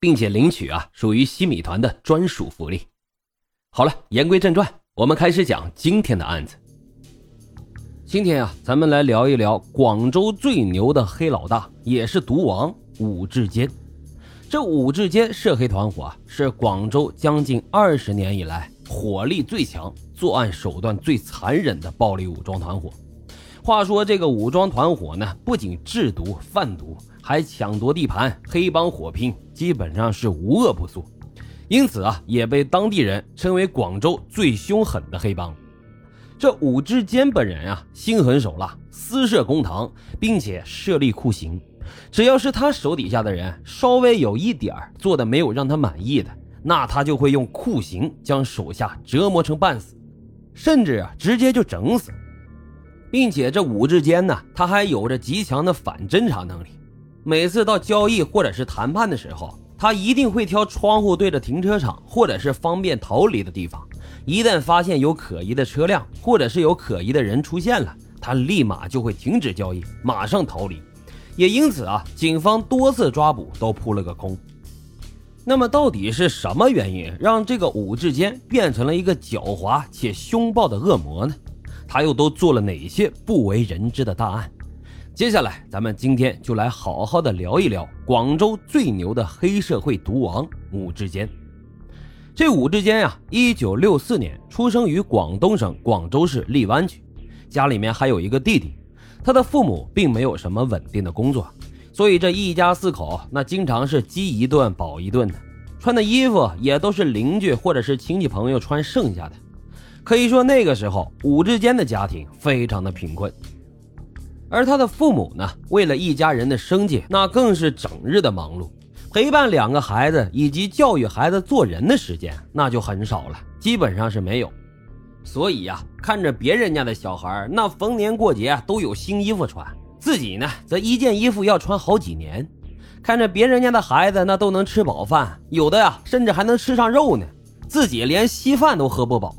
并且领取啊，属于西米团的专属福利。好了，言归正传，我们开始讲今天的案子。今天啊，咱们来聊一聊广州最牛的黑老大，也是毒王武志坚。这武志坚涉黑团伙啊，是广州将近二十年以来火力最强、作案手段最残忍的暴力武装团伙。话说这个武装团伙呢，不仅制毒贩毒。还抢夺地盘，黑帮火拼，基本上是无恶不作，因此啊，也被当地人称为广州最凶狠的黑帮。这武志坚本人啊，心狠手辣，私设公堂，并且设立酷刑，只要是他手底下的人稍微有一点做的没有让他满意的，那他就会用酷刑将手下折磨成半死，甚至啊，直接就整死。并且这武志坚呢，他还有着极强的反侦查能力。每次到交易或者是谈判的时候，他一定会挑窗户对着停车场或者是方便逃离的地方。一旦发现有可疑的车辆或者是有可疑的人出现了，他立马就会停止交易，马上逃离。也因此啊，警方多次抓捕都扑了个空。那么，到底是什么原因让这个武志坚变成了一个狡猾且凶暴的恶魔呢？他又都做了哪些不为人知的大案？接下来，咱们今天就来好好的聊一聊广州最牛的黑社会毒王武志坚。这武志坚呀，一九六四年出生于广东省广州市荔湾区，家里面还有一个弟弟。他的父母并没有什么稳定的工作，所以这一家四口那经常是饥一顿饱一顿的，穿的衣服也都是邻居或者是亲戚朋友穿剩下的。可以说那个时候，武志坚的家庭非常的贫困。而他的父母呢，为了一家人的生计，那更是整日的忙碌，陪伴两个孩子以及教育孩子做人的时间那就很少了，基本上是没有。所以呀，看着别人家的小孩那逢年过节都有新衣服穿，自己呢则一件衣服要穿好几年；看着别人家的孩子那都能吃饱饭，有的呀甚至还能吃上肉呢，自己连稀饭都喝不饱。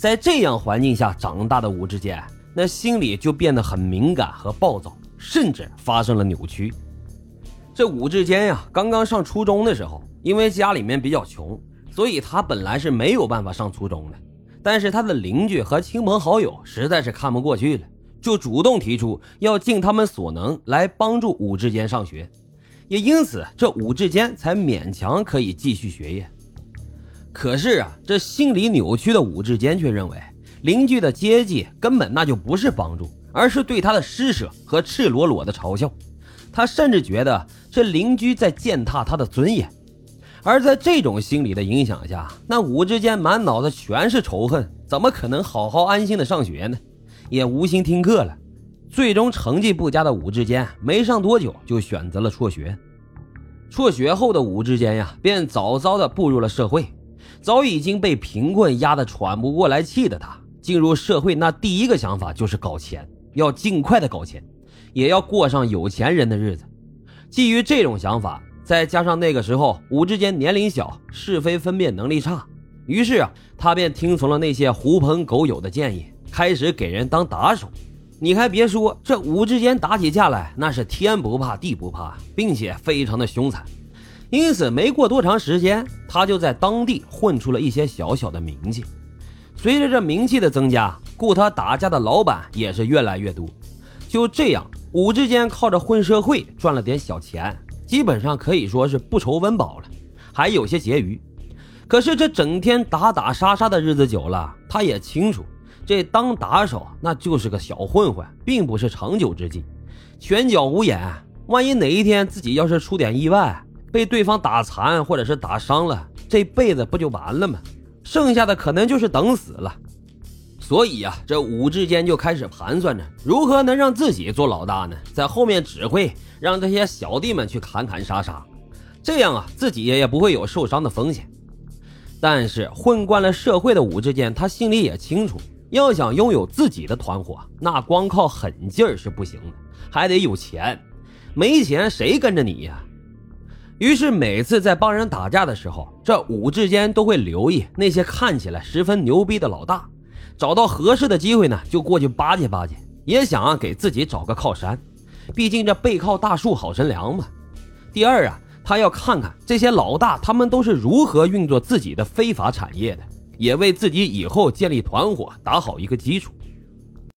在这样环境下长大的武志坚。那心里就变得很敏感和暴躁，甚至发生了扭曲。这武志坚呀，刚刚上初中的时候，因为家里面比较穷，所以他本来是没有办法上初中的。但是他的邻居和亲朋好友实在是看不过去了，就主动提出要尽他们所能来帮助武志坚上学。也因此，这武志坚才勉强可以继续学业。可是啊，这心理扭曲的武志坚却认为。邻居的接济根本那就不是帮助，而是对他的施舍和赤裸裸的嘲笑。他甚至觉得这邻居在践踏他的尊严。而在这种心理的影响下，那武志坚满脑子全是仇恨，怎么可能好好安心的上学呢？也无心听课了。最终成绩不佳的武志坚没上多久就选择了辍学。辍学后的武志坚呀，便早早的步入了社会。早已经被贫困压得喘不过来气的他。进入社会，那第一个想法就是搞钱，要尽快的搞钱，也要过上有钱人的日子。基于这种想法，再加上那个时候武志坚年龄小，是非分辨能力差，于是啊，他便听从了那些狐朋狗友的建议，开始给人当打手。你还别说，这武志坚打起架来那是天不怕地不怕，并且非常的凶残。因此，没过多长时间，他就在当地混出了一些小小的名气。随着这名气的增加，雇他打架的老板也是越来越多。就这样，武志坚靠着混社会赚了点小钱，基本上可以说是不愁温饱了，还有些结余。可是这整天打打杀杀的日子久了，他也清楚，这当打手那就是个小混混，并不是长久之计。拳脚无眼，万一哪一天自己要是出点意外，被对方打残或者是打伤了，这辈子不就完了吗？剩下的可能就是等死了，所以呀，这武志坚就开始盘算着如何能让自己做老大呢？在后面指挥，让这些小弟们去砍砍杀杀，这样啊，自己也不会有受伤的风险。但是混惯了社会的武志坚，他心里也清楚，要想拥有自己的团伙，那光靠狠劲儿是不行的，还得有钱。没钱谁跟着你呀？于是每次在帮人打架的时候，这武志坚都会留意那些看起来十分牛逼的老大，找到合适的机会呢，就过去巴结巴结，也想啊给自己找个靠山。毕竟这背靠大树好乘凉嘛。第二啊。他要看看这些老大，他们都是如何运作自己的非法产业的，也为自己以后建立团伙打好一个基础。